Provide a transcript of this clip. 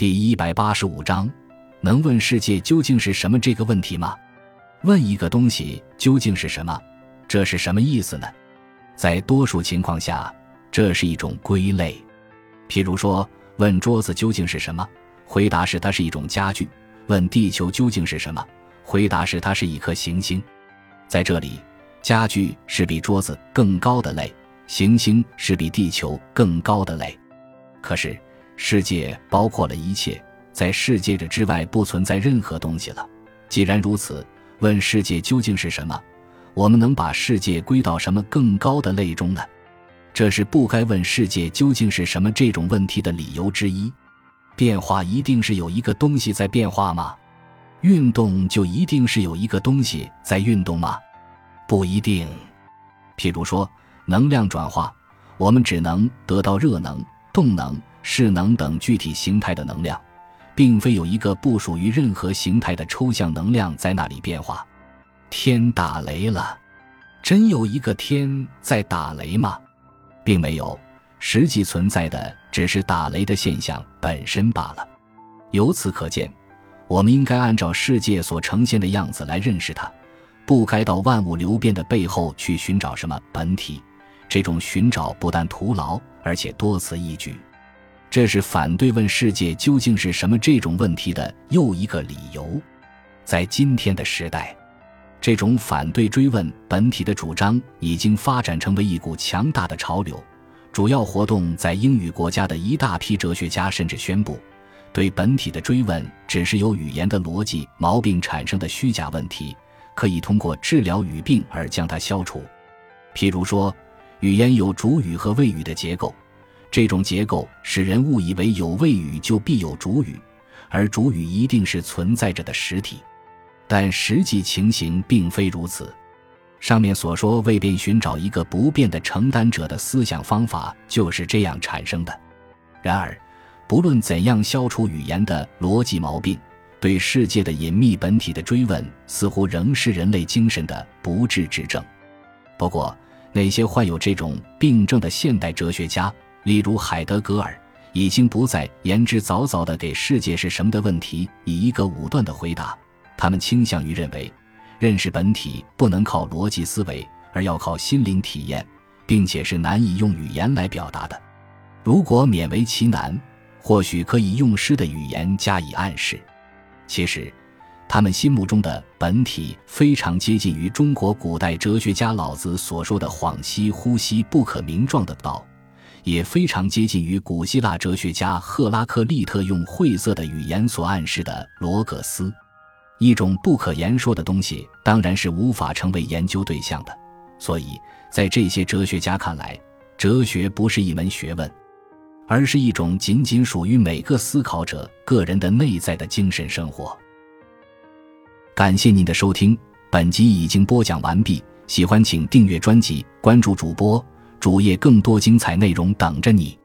第一百八十五章，能问世界究竟是什么这个问题吗？问一个东西究竟是什么，这是什么意思呢？在多数情况下，这是一种归类。譬如说，问桌子究竟是什么，回答是它是一种家具；问地球究竟是什么，回答是它是一颗行星。在这里，家具是比桌子更高的类，行星是比地球更高的类。可是，世界包括了一切，在世界这之外不存在任何东西了。既然如此，问世界究竟是什么？我们能把世界归到什么更高的类中呢？这是不该问世界究竟是什么这种问题的理由之一。变化一定是有一个东西在变化吗？运动就一定是有一个东西在运动吗？不一定。譬如说，能量转化，我们只能得到热能、动能。势能等具体形态的能量，并非有一个不属于任何形态的抽象能量在那里变化。天打雷了，真有一个天在打雷吗？并没有，实际存在的只是打雷的现象本身罢了。由此可见，我们应该按照世界所呈现的样子来认识它，不该到万物流变的背后去寻找什么本体。这种寻找不但徒劳，而且多此一举。这是反对问世界究竟是什么这种问题的又一个理由。在今天的时代，这种反对追问本体的主张已经发展成为一股强大的潮流。主要活动在英语国家的一大批哲学家甚至宣布，对本体的追问只是由语言的逻辑毛病产生的虚假问题，可以通过治疗语病而将它消除。譬如说，语言有主语和谓语的结构。这种结构使人误以为有谓语就必有主语，而主语一定是存在着的实体，但实际情形并非如此。上面所说为便寻找一个不变的承担者的思想方法就是这样产生的。然而，不论怎样消除语言的逻辑毛病，对世界的隐秘本体的追问似乎仍是人类精神的不治之症。不过，那些患有这种病症的现代哲学家。例如，海德格尔已经不再言之凿凿地给世界是什么的问题以一个武断的回答。他们倾向于认为，认识本体不能靠逻辑思维，而要靠心灵体验，并且是难以用语言来表达的。如果勉为其难，或许可以用诗的语言加以暗示。其实，他们心目中的本体非常接近于中国古代哲学家老子所说的“恍兮惚兮，不可名状”的道。也非常接近于古希腊哲学家赫拉克利特用晦涩的语言所暗示的罗格斯，一种不可言说的东西，当然是无法成为研究对象的。所以在这些哲学家看来，哲学不是一门学问，而是一种仅仅属于每个思考者个人的内在的精神生活。感谢您的收听，本集已经播讲完毕。喜欢请订阅专辑，关注主播。主页更多精彩内容等着你。